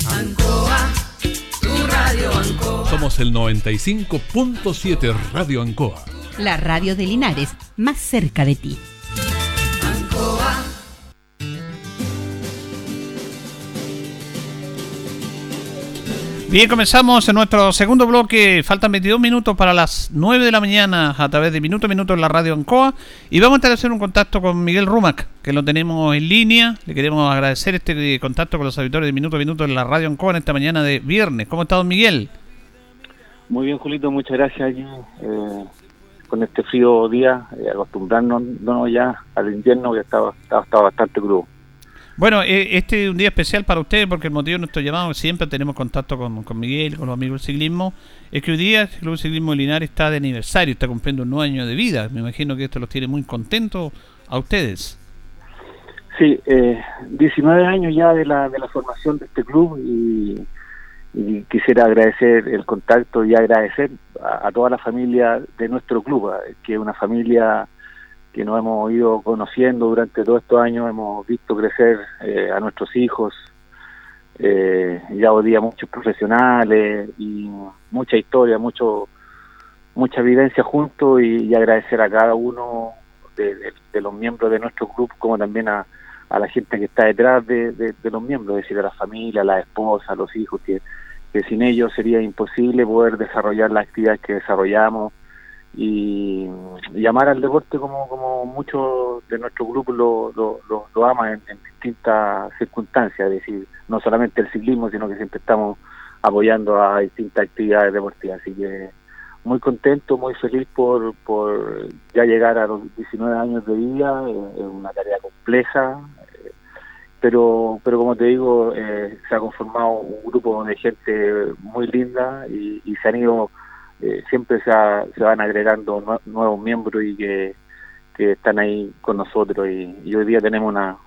Ancoa, tu radio Ancoa. Somos el 95.7 Radio Ancoa la radio de Linares, más cerca de ti. Bien, comenzamos en nuestro segundo bloque. Faltan 22 minutos para las 9 de la mañana a través de Minuto a Minuto en la radio Ancoa. Y vamos a establecer un contacto con Miguel Rumac, que lo tenemos en línea. Le queremos agradecer este contacto con los auditores de Minuto a Minuto en la radio Ancoa en esta mañana de viernes. ¿Cómo está, don Miguel? Muy bien, Julito, muchas gracias. Eh, con este frío día, eh, acostumbrarnos ya al invierno que estaba, estaba, bastante crudo. Bueno, eh, este es un día especial para ustedes porque el motivo de nuestro llamado, siempre tenemos contacto con, con Miguel, con los amigos del ciclismo, es que hoy día el Club Ciclismo de Linares está de aniversario, está cumpliendo un nuevo año de vida. Me imagino que esto los tiene muy contentos a ustedes. Sí, eh, 19 años ya de la, de la formación de este club y y quisiera agradecer el contacto y agradecer a, toda la familia de nuestro club, eh, que es una familia que nos hemos ido conociendo durante todos estos años, hemos visto crecer eh, a nuestros hijos, eh, ya hoy día muchos profesionales y mucha historia, mucho mucha vivencia juntos y, agradecer a cada uno de, los miembros de nuestro club como también a, a la gente que está detrás de, los miembros, es decir, a la familia, a la esposa, a los hijos, que sin ellos sería imposible poder desarrollar las actividades que desarrollamos y llamar al deporte como, como muchos de nuestro grupo lo, lo, lo, aman en, distintas circunstancias, es decir, no solamente el ciclismo, sino que siempre estamos apoyando a distintas actividades deportivas. Así que muy contento, muy feliz por, por ya llegar a los 19 años de vida, es una tarea compleja, pero pero como te digo eh, se ha conformado un grupo de gente muy linda y, se han ido eh, siempre se, se van agregando nuevos miembros y que, están ahí con nosotros y, hoy día tenemos una,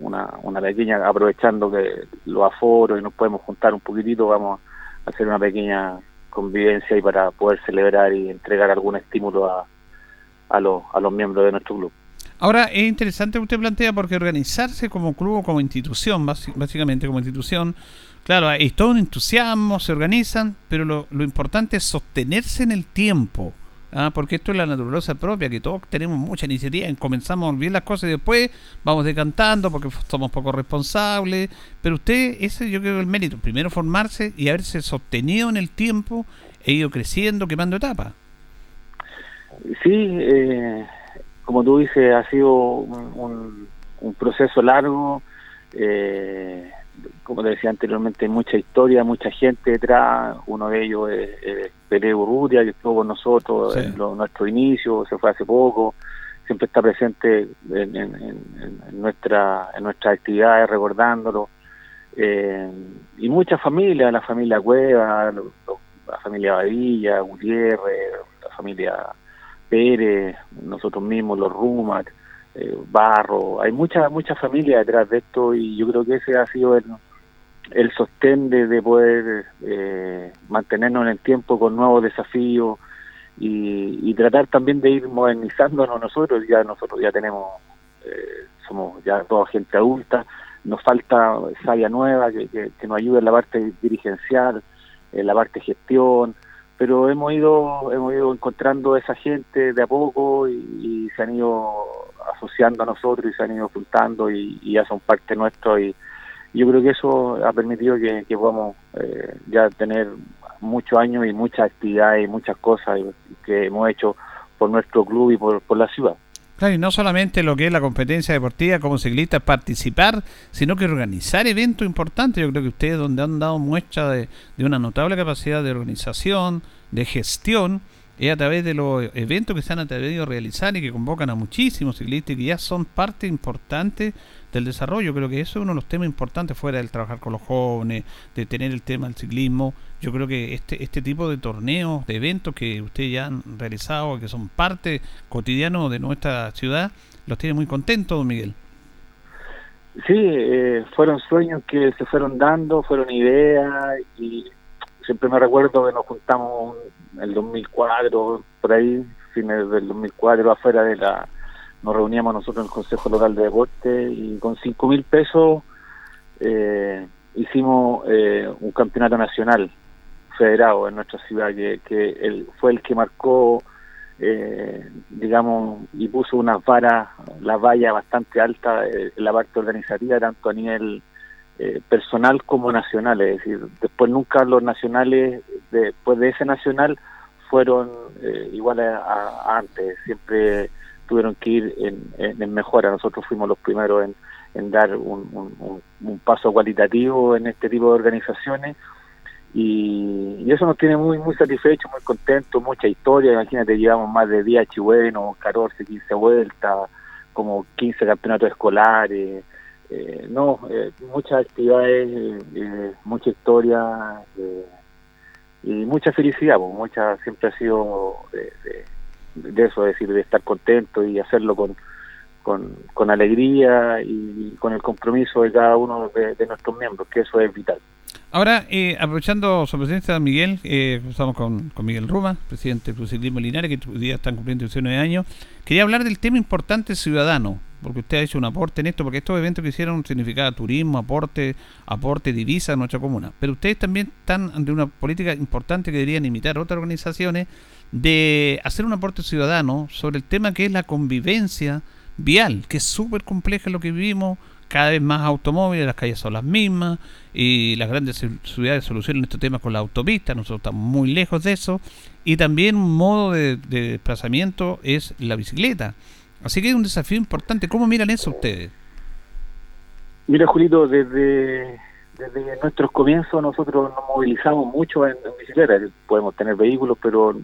una, una pequeña aprovechando que los aforos y nos podemos juntar un poquitito vamos a hacer una pequeña convivencia y para poder celebrar y entregar algún estímulo a, a, los, a los miembros de nuestro club. Ahora, es interesante que usted plantea porque organizarse como club o como institución, básicamente como institución, claro, hay todo un entusiasmo, se organizan, pero lo, lo importante es sostenerse en el tiempo. ¿Ah? porque esto es la naturaleza propia, que todos tenemos mucha iniciativa, comenzamos a olvidar las cosas y después vamos decantando porque somos poco responsables, pero usted, ese yo creo que el mérito, primero formarse y haberse sostenido en el tiempo e ido creciendo, quemando etapas. Sí, eh, como tú dices, ha sido un, un, proceso largo, eh, como te decía anteriormente, mucha historia, mucha gente detrás. Uno de ellos es, es Urrutia, que estuvo con nosotros en nuestro inicio, se fue hace poco. Siempre está presente en, nuestra, en nuestras actividades, recordándolo. Eh, y muchas familias, la familia Cueva, la familia Badilla, Gutiérrez, la familia Pérez, nosotros mismos, los Rumac eh, Barro, hay mucha mucha familia detrás de esto y yo creo que ese ha sido el, sostén de, poder eh, mantenernos en el tiempo con nuevos desafíos y, tratar también de ir modernizándonos nosotros, ya nosotros ya tenemos, eh, somos ya toda gente adulta, nos falta sabia nueva que, que, nos ayude en la parte dirigencial, en la parte gestión, pero hemos ido hemos ido encontrando esa gente de a poco y se han ido asociando a nosotros y se han ido juntando y, ya son parte nuestro y yo creo que eso ha permitido que, podamos eh, ya tener muchos años y muchas actividades y muchas cosas que hemos hecho por nuestro club y por, la ciudad. Claro, y no solamente lo que es la competencia deportiva como ciclista participar, sino que organizar eventos importantes. Yo creo que ustedes donde han dado muestra de, de una notable capacidad de organización, de gestión, es a través de los eventos que se han atrevido a realizar y que convocan a muchísimos ciclistas y que ya son parte importante del desarrollo. Creo que eso es uno de los temas importantes fuera del trabajar con los jóvenes, de tener el tema del ciclismo. Yo creo que este, este tipo de torneos, de eventos que ustedes ya han realizado, que son parte cotidiano de nuestra ciudad, los tiene muy contentos, don Miguel. Sí, eh, fueron sueños que se fueron dando, fueron ideas y siempre me recuerdo que nos juntamos el 2004, por ahí, fines del 2004, afuera de la... Nos reuníamos nosotros en el Consejo Local de Deporte y con cinco mil pesos eh, hicimos eh, un campeonato nacional federado en nuestra ciudad que, que fue el que marcó eh, digamos y puso unas varas la valla bastante alta en la parte organizativa tanto a nivel personal como nacional es decir después nunca los nacionales después de ese nacional fueron eh, iguales a, antes, siempre tuvieron que ir en, mejora. Nosotros fuimos los primeros en, dar un, paso cualitativo en este tipo de organizaciones y, eso nos tiene muy muy satisfechos, muy contentos, mucha historia. Imagínate, llevamos más de 10 chihuenos, 14, 15 vueltas, como 15 campeonatos escolares. Eh, no, eh, muchas actividades, eh, mucha historia. Eh, y mucha felicidad, pues, mucha siempre ha sido de, eso, es decir, de estar contento y hacerlo con, con, alegría y con el compromiso de cada uno de, nuestros miembros, que eso es vital. Ahora, eh, aprovechando su presencia, Miguel, eh, estamos con, con Miguel Ruma, presidente del Ciclismo Linares, que hoy día están cumpliendo 19 años. Quería hablar del tema importante ciudadano, porque usted ha hecho un aporte en esto, porque estos eventos que hicieron significaba turismo, aporte, aporte, divisa en nuestra comuna. Pero ustedes también están ante una política importante que deberían imitar otras organizaciones de hacer un aporte ciudadano sobre el tema que es la convivencia vial, que es súper compleja lo que vivimos, cada vez más automóviles, las calles son las mismas y las grandes ciudades solucionan este tema con la autopista, nosotros estamos muy lejos de eso y también un modo de desplazamiento es la bicicleta. Así que es un desafío importante. ¿Cómo miran eso ustedes? Mira, Julito, desde, desde nuestros comienzos nosotros nos movilizamos mucho en, bicicleta. Podemos tener vehículos, pero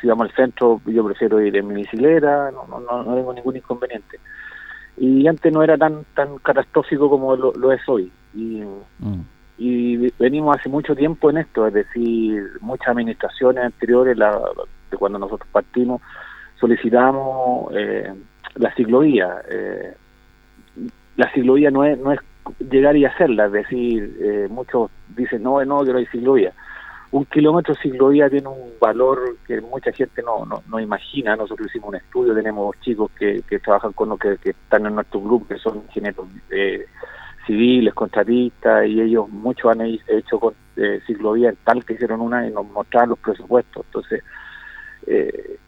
si vamos al centro yo prefiero ir en mi bicicleta, no, no, no tengo ningún inconveniente. Y antes no era tan tan catastrófico como lo, es hoy. Y, mm. y venimos hace mucho tiempo en esto, es decir, muchas administraciones anteriores, la, de cuando nosotros partimos, solicitamos eh, la ciclovía. Eh, la ciclovía no es, no es llegar y hacerla, es decir, eh, muchos dicen, no, no, que no hay ciclovía. un kilómetro de ciclovía tiene un valor que mucha gente no, no, no imagina. Nosotros hicimos un estudio, tenemos chicos que, que trabajan con los que, están en nuestro grupo, que son ingenieros eh, civiles, contratistas, y ellos muchos han hecho con eh, ciclovía tal que hicieron una y nos mostraron los presupuestos. Entonces, eh,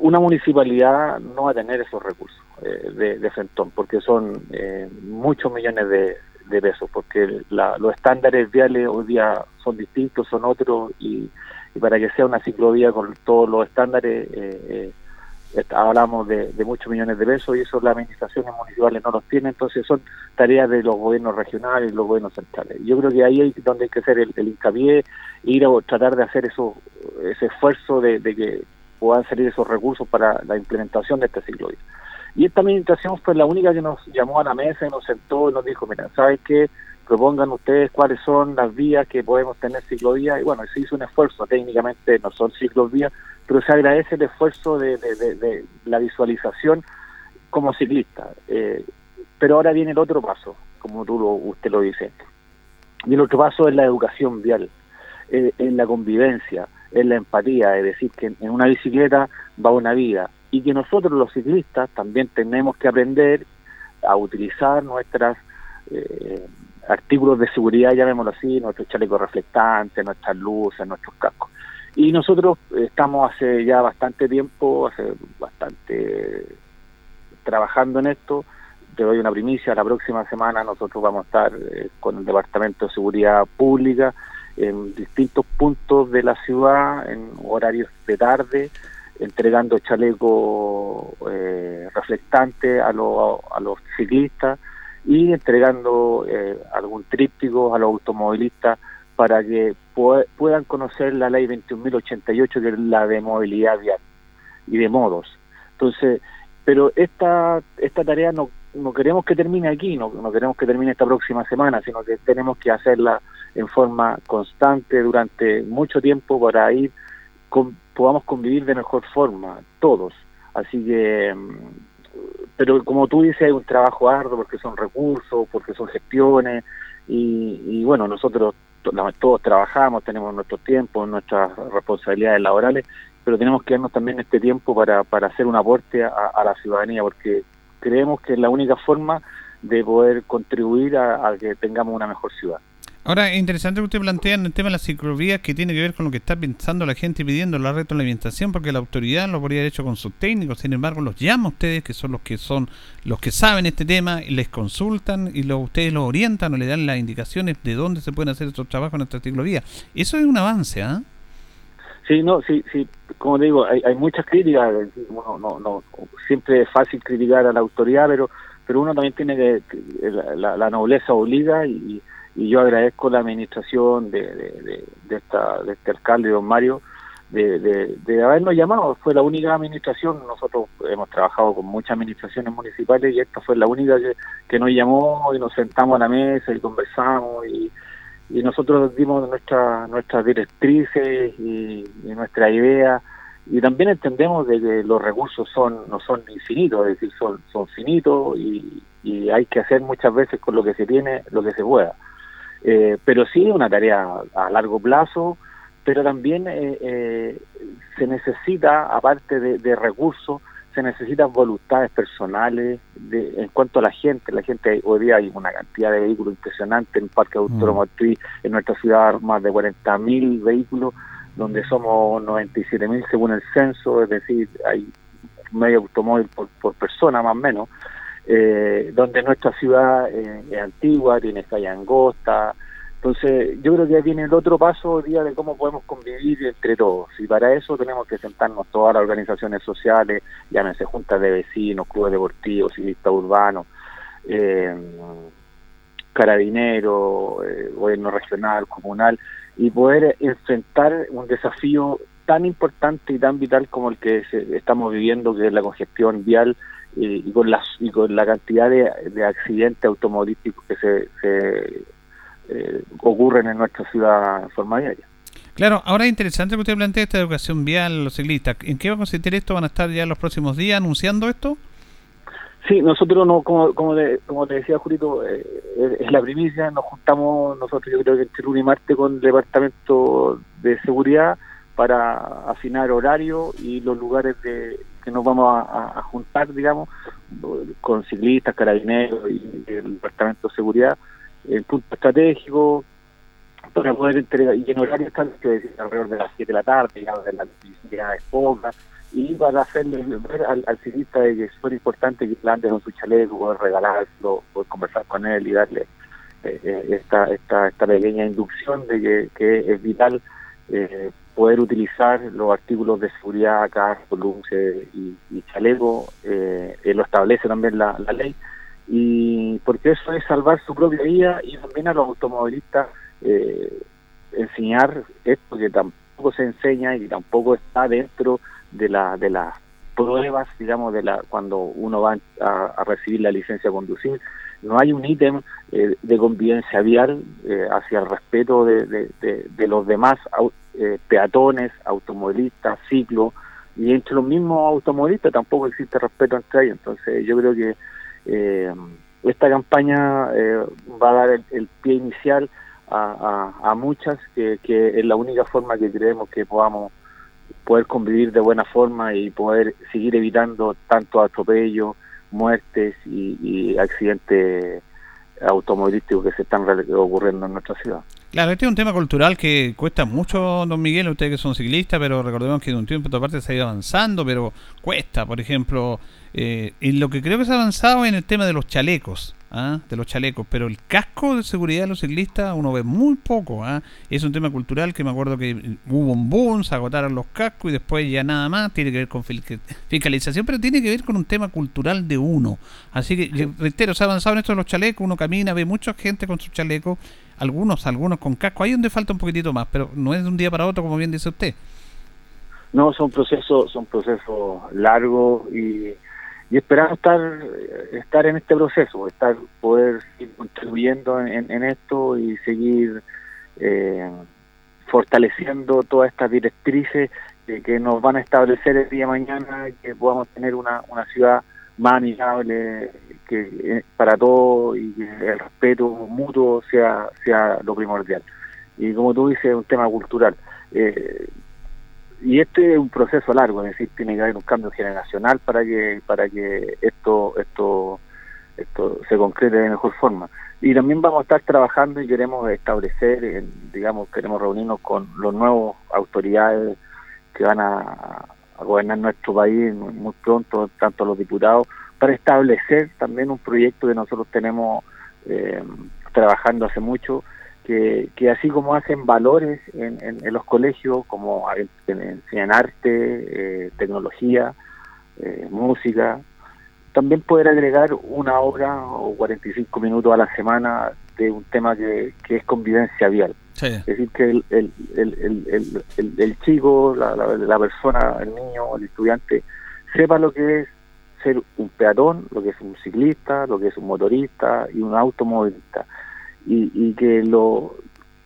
una municipalidad no va a tener esos recursos eh, de, de Fentón, porque son eh, muchos millones de, de pesos, porque los estándares viales hoy día son distintos, son otros, y, para que sea una ciclovía con todos los estándares, eh, eh, hablamos de, muchos millones de pesos y eso las administraciones municipales no los tienen, entonces son tareas de los gobiernos regionales y los gobiernos centrales. Yo creo que ahí es donde hay que hacer el, hincapié, ir a tratar de hacer eso, ese esfuerzo de, de que puedan salir esos recursos para la implementación de esta ciclovía. Y esta administración fue la única que nos llamó a la mesa y nos sentó y nos dijo, mira, ¿sabes qué? Propongan ustedes cuáles son las vías que podemos tener ciclovías. Y bueno, se hizo un esfuerzo, técnicamente no son ciclovías, pero se agradece el esfuerzo de, de, la visualización como ciclista. Eh, pero ahora viene el otro paso, como tú lo, usted lo dice. Y el otro paso es la educación vial, eh, en la convivencia, en la empatía, es decir, que en una bicicleta va una vida, y que nosotros los ciclistas también tenemos que aprender a utilizar nuestras eh, artículos de seguridad, llamémoslo así, nuestros chalecos reflectantes, nuestras luces, nuestros cascos. Y nosotros estamos hace ya bastante tiempo, hace bastante trabajando en esto. Te doy una primicia, la próxima semana nosotros vamos a estar eh, con el Departamento de Seguridad Pública en distintos puntos de la ciudad, en horarios de tarde, entregando chalecos eh, reflectantes a, a los ciclistas y entregando eh, algún tríptico a los automovilistas para que puedan conocer la ley 21.088 que es la de movilidad vial y de modos. Entonces, pero esta esta tarea no, no queremos que termine aquí, no, no queremos que termine esta próxima semana, sino que tenemos que hacerla en forma constante durante mucho tiempo para ir con, podamos convivir de mejor forma, todos. Así que, mm, pero como tú dices, hay un trabajo arduo porque son recursos, porque son gestiones, y, bueno, nosotros todos trabajamos, tenemos nuestro tiempo, nuestras responsabilidades laborales, pero tenemos que darnos también este tiempo para, para hacer un aporte a, la ciudadanía, porque creemos que es la única forma de poder contribuir a que tengamos una mejor ciudad. Ahora, es interesante que usted plantea en el tema de las ciclovías que tiene que ver con lo que está pensando la gente pidiendo la retroalimentación, porque la autoridad lo podría haber hecho con sus técnicos, sin embargo, los llama a ustedes, que son los que son los que saben este tema, y les consultan y lo, ustedes los orientan o le dan las indicaciones de dónde se pueden hacer estos trabajos en esta ciclovía. Eso es un avance, ¿ah? Sí, no, sí, sí, como digo, hay, hay muchas críticas, no, no, no, siempre es fácil criticar a la autoridad, pero pero uno también tiene que, la, la nobleza obliga y y yo agradezco la administración de, de, de, esta, de este alcalde, don Mario, de, de, habernos llamado. Fue la única administración, nosotros hemos trabajado con muchas administraciones municipales y esta fue la única que, que nos llamó y nos sentamos a la mesa y conversamos y, y nosotros dimos nuestra, nuestras directrices y, y nuestra idea y también entendemos de que los recursos son no son infinitos, es decir, son, son finitos y, y hay que hacer muchas veces con lo que se tiene lo que se pueda. Eh, pero sí una tarea a largo plazo, pero también eh, eh, se necesita, aparte de, recursos, se necesitan voluntades personales de, en cuanto a la gente. La gente hoy día hay una cantidad de vehículos impresionante en el parque mm. automotriz, en nuestra ciudad más de 40.000 vehículos, donde somos 97.000 según el censo, es decir, hay medio automóvil por, por persona más o menos eh, donde nuestra ciudad eh, es antigua, tiene calle angosta. Entonces, yo creo que viene el otro paso hoy día de cómo podemos convivir entre todos. Y para eso tenemos que sentarnos todas las organizaciones sociales, llámense juntas de vecinos, clubes deportivos, civistas urbanos, eh, carabineros, eh, gobierno regional, comunal, y poder enfrentar un desafío tan importante y tan vital como el que estamos viviendo, que es la congestión vial y, con las y con la cantidad de, accidentes automovilísticos que se, eh, ocurren en nuestra ciudad en forma diaria. Claro, ahora es interesante que usted plantee esta educación vial a los ciclistas. ¿En qué va a consistir esto? ¿Van a estar ya los próximos días anunciando esto? Sí, nosotros, no como como, como te decía Jurito, eh, es la primicia, nos juntamos nosotros yo creo que entre lunes y martes con el Departamento de Seguridad para afinar horario y los lugares de que nos vamos a, juntar, digamos, con ciclistas, carabineros y el Departamento de Seguridad, el punto estratégico, para poder entregar, y en horario están, alrededor de las 7 de la tarde, ya de la es poca, y para hacerle ver al, ciclista de que es súper importante que ande con su chaleco, poder regalarlo, poder conversar con él y darle eh, eh, esta, esta, esta pequeña inducción de que, que es vital eh, poder utilizar los artículos de seguridad, casco, luces y, y chaleco, eh, lo establece también la, ley, y porque eso es salvar su propia vida y también a los automovilistas eh, enseñar esto que tampoco se enseña y tampoco está dentro de la de las pruebas digamos de la cuando uno va a, recibir la licencia de conducir no hay un ítem eh, de convivencia vial eh, hacia el respeto de, de, los demás eh, peatones automovilistas ciclos y entre los mismos automovilistas tampoco existe respeto entre ellos. Entonces yo creo que esta campaña va a dar el pie inicial a, muchas, que, es la única forma que creemos que podamos poder convivir de buena forma y poder seguir evitando tanto atropellos, muertes y, accidentes automovilísticos que se están ocurriendo en nuestra ciudad. Claro, este es un tema cultural que cuesta mucho, don Miguel, ustedes que son ciclistas, pero recordemos que de un tiempo a otra parte se ha ido avanzando, pero cuesta, por ejemplo, eh, en lo que creo que se ha avanzado en el tema de los chalecos. ¿ah? de los chalecos, pero el casco de seguridad de los ciclistas uno ve muy poco. ¿ah? Es un tema cultural que me acuerdo que hubo un boom, se agotaron los cascos y después ya nada más, tiene que ver con fiscalización, pero tiene que ver con un tema cultural de uno. Así que, reitero, se ha avanzado en esto de los chalecos, uno camina, ve mucha gente con sus chalecos, algunos, algunos con casco, ahí donde falta un poquitito más, pero no es de un día para otro, como bien dice usted. No, son procesos, son procesos largos y y esperamos estar estar en este proceso, estar poder ir contribuyendo en, esto y seguir eh, fortaleciendo todas estas directrices que, nos van a establecer el día de mañana, que podamos tener una, una ciudad más amigable que eh, para todos y que el respeto mutuo sea sea lo primordial. Y como tú dices, es un tema cultural. Eh, y este es un proceso largo, es decir, tiene que haber un cambio generacional para que para que esto esto esto se concrete de mejor forma. Y también vamos a estar trabajando y queremos establecer, digamos, queremos reunirnos con los nuevos autoridades que van a, gobernar nuestro país muy pronto, tanto los diputados, para establecer también un proyecto que nosotros tenemos eh, trabajando hace mucho, que, así como hacen valores en, los colegios, como enseñan arte, eh, tecnología, eh, música, también poder agregar una hora o 45 minutos a la semana de un tema que, es convivencia vial. Es decir, que el, el, el, el chico, la, la, persona, el niño, el estudiante, sepa lo que es ser un peatón, lo que es un ciclista, lo que es un motorista y un automovilista y, que lo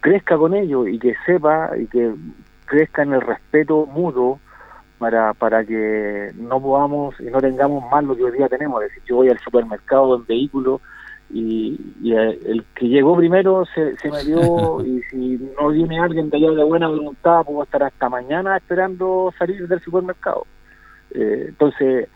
crezca con ello y que sepa y que crezca en el respeto mutuo para, para que no podamos y no tengamos más lo que hoy día tenemos. Es decir, yo voy al supermercado en vehículo y, el que llegó primero se, se metió *laughs* y si no viene alguien de allá de buena voluntad puedo estar hasta mañana esperando salir del supermercado. Eh, entonces,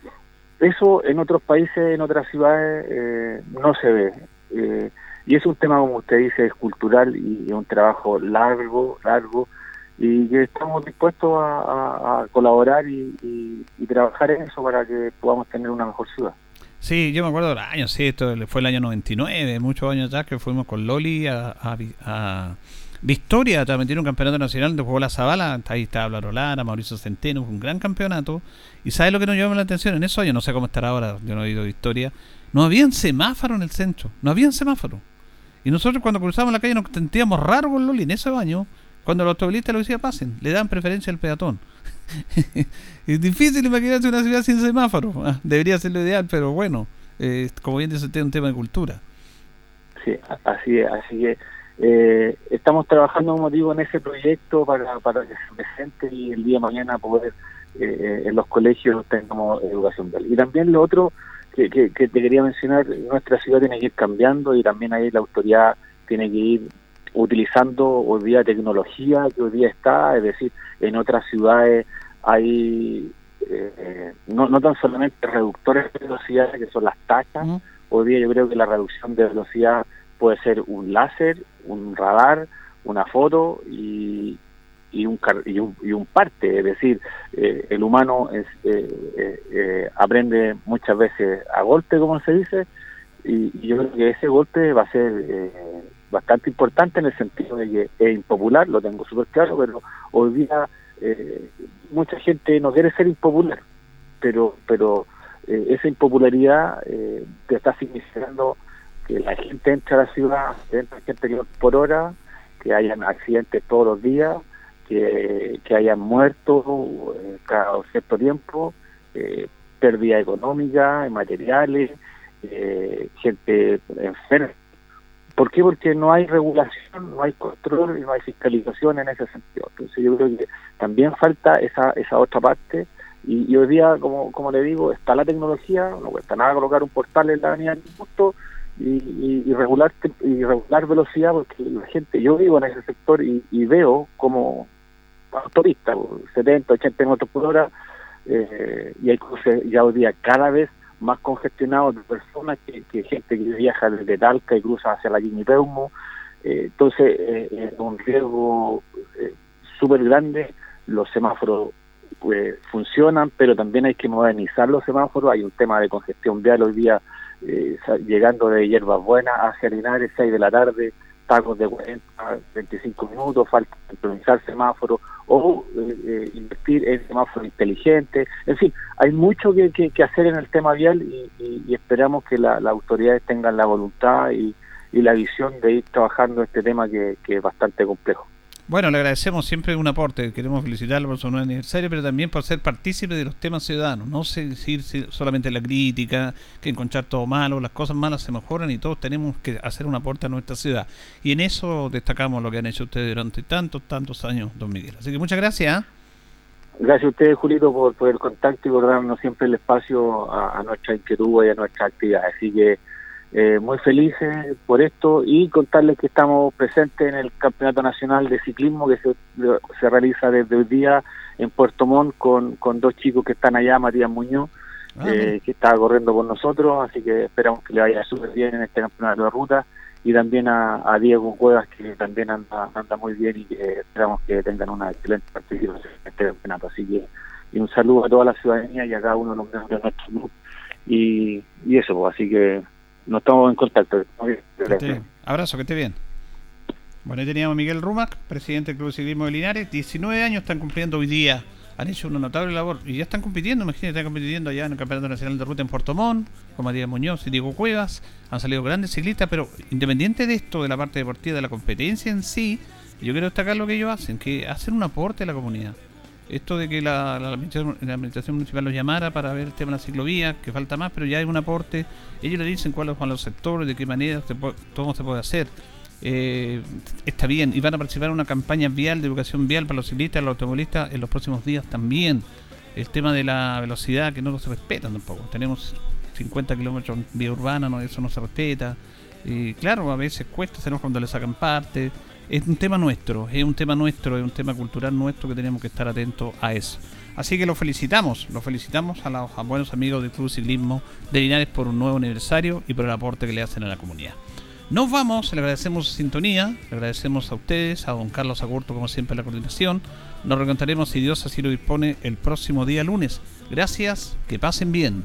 eso en otros países, en otras ciudades, eh, no se ve. Eh, y es un tema, como usted dice, es cultural y es un trabajo largo, largo, y que estamos dispuestos a, colaborar y, trabajar en eso para que podamos tener una mejor ciudad. Sí, yo me acuerdo del año, sí, esto fue el año 99, muchos años ya que fuimos con Loli a, a, Victoria, también tiene un campeonato nacional donde jugó la Zabala, ahí estaba Lara Lara, Mauricio Centeno, un gran campeonato. Y ¿sabe lo que nos llamó la atención? En eso yo no sé cómo estará ahora, yo no he ido a Victoria, no habían semáforo en el centro, no habían semáforo. Y nosotros cuando cruzábamos la calle nos sentíamos raro con Loli en ese baño. Cuando los automovilistas lo decían pasen, le dan preferencia al peatón. *laughs* es difícil imaginarse una ciudad sin semáforo. Ah, debería ser lo ideal, pero bueno, eh, como bien dice usted, es un tema de cultura. Sí, así es. Así que eh, estamos trabajando, como digo, en ese proyecto para, para que se presente y el día de mañana poder eh, en los colegios tengamos educación. Y también lo otro que, que, que te quería mencionar, nuestra ciudad tiene que ir cambiando y también ahí la autoridad tiene que ir utilizando hoy día tecnología que hoy día está, es decir, en otras ciudades hay eh, no, no tan solamente reductores de velocidad, que son las tachas, hoy día yo creo que la reducción de velocidad puede ser un láser, un radar, una foto y, y, un, y, un, y un parte, es decir, eh, el humano eh, eh, aprende muchas veces a golpe, como se dice, y, yo creo que ese golpe va a ser bastante importante en el sentido de que es impopular, lo tengo súper claro, pero hoy día mucha gente no quiere ser impopular, pero pero esa impopularidad te está significando que la gente entra a la ciudad, entra gente por hora, que hayan accidentes todos los días, que, hayan muerto eh, cada cierto tiempo, eh, pérdida económica, materiales, eh, gente enferma. ¿Por qué? Porque no hay regulación, no hay control y no hay fiscalización en ese sentido. Entonces yo creo que también falta esa, esa otra parte y, hoy día, como, como le digo, está la tecnología, no cuesta nada colocar un portal en la avenida justo y, y, regular y regular velocidad porque la gente, yo vivo en ese sector y, y veo como autopista, 70, 80 kilómetros por hora, eh, y hay cruces ya hoy día cada vez más congestionados de personas que, gente que viaja desde Talca y cruza hacia la Guinipeumo. Eh, entonces, eh, es un riesgo eh, súper grande. Los semáforos funcionan, pero también hay que modernizar los semáforos. Hay un tema de congestión vial hoy día, llegando de Hierbas Buenas hacia Linares, 6 de la tarde, tacos de 40, 25 minutos, falta implementar semáforos o eh, eh, invertir en semáforos inteligentes. En fin, hay mucho que, que, hacer en el tema vial y, esperamos que las autoridades tengan la voluntad y, y, la visión de ir trabajando este tema que, que es bastante complejo. Bueno, le agradecemos siempre un aporte. Queremos felicitarlo por su nuevo aniversario, pero también por ser partícipe de los temas ciudadanos. No decir solamente la crítica, que encontrar todo malo, las cosas malas se mejoran y todos tenemos que hacer un aporte a nuestra ciudad. Y en eso destacamos lo que han hecho ustedes durante tantos, tantos años, don Miguel. Así que muchas gracias. ¿ah? Gracias a ustedes, Julito, por, por el contacto y por darnos siempre el espacio a, a nuestra inquietud y a nuestra actividad. Así que eh, muy felices por esto y contarles que estamos presentes en el Campeonato Nacional de Ciclismo que se, se realiza desde hoy día en Puerto Montt con, con dos chicos que están allá, Matías Muñoz, ah, eh, que está corriendo con nosotros, así que esperamos que le vaya súper bien en este campeonato de ruta y también a, Diego Cuevas que también anda, anda muy bien y que esperamos que tengan una excelente participación en este campeonato. Así que y un saludo a toda la ciudadanía y a cada uno de los miembros de nuestro club. Y, y eso, pues, así que no estamos en contacto. Abrazo, que esté bien. Bueno, ahí teníamos a Miguel Rumac, presidente del Club de Ciclismo de Linares. 19 años están cumpliendo hoy día. Han hecho una notable labor y ya están compitiendo. Imagínate, están compitiendo allá en el Campeonato Nacional de Ruta en Puerto Montt, con Matías Muñoz y Diego Cuevas. Han salido grandes ciclistas, pero independiente de esto, de la parte deportiva, de la competencia en sí, yo quiero destacar lo que ellos hacen, que hacen un aporte a la comunidad esto de que la, administración, municipal los llamara para ver el tema de la ciclovía, que falta más, pero ya hay un aporte. Ellos le dicen cuáles son los sectores, de qué manera todo se puede hacer. Eh, está bien, y van a participar en una campaña vial, de educación vial para los ciclistas, los automovilistas en los próximos días también. El tema de la velocidad, que no se respeta tampoco. Tenemos 50 kilómetros vía urbana, no, eso no se respeta. Y claro, a veces cuesta, se cuando le sacan parte es un tema nuestro, es un tema nuestro, es un tema cultural nuestro que tenemos que estar atentos a eso. Así que lo felicitamos, lo felicitamos a los buenos amigos del Club Ciclismo de Linares por un nuevo aniversario y por el aporte que le hacen a la comunidad. Nos vamos, le agradecemos su sintonía, le agradecemos a ustedes, a don Carlos Agurto como siempre la coordinación. Nos reencontraremos si Dios así lo dispone el próximo día lunes. Gracias, que pasen bien.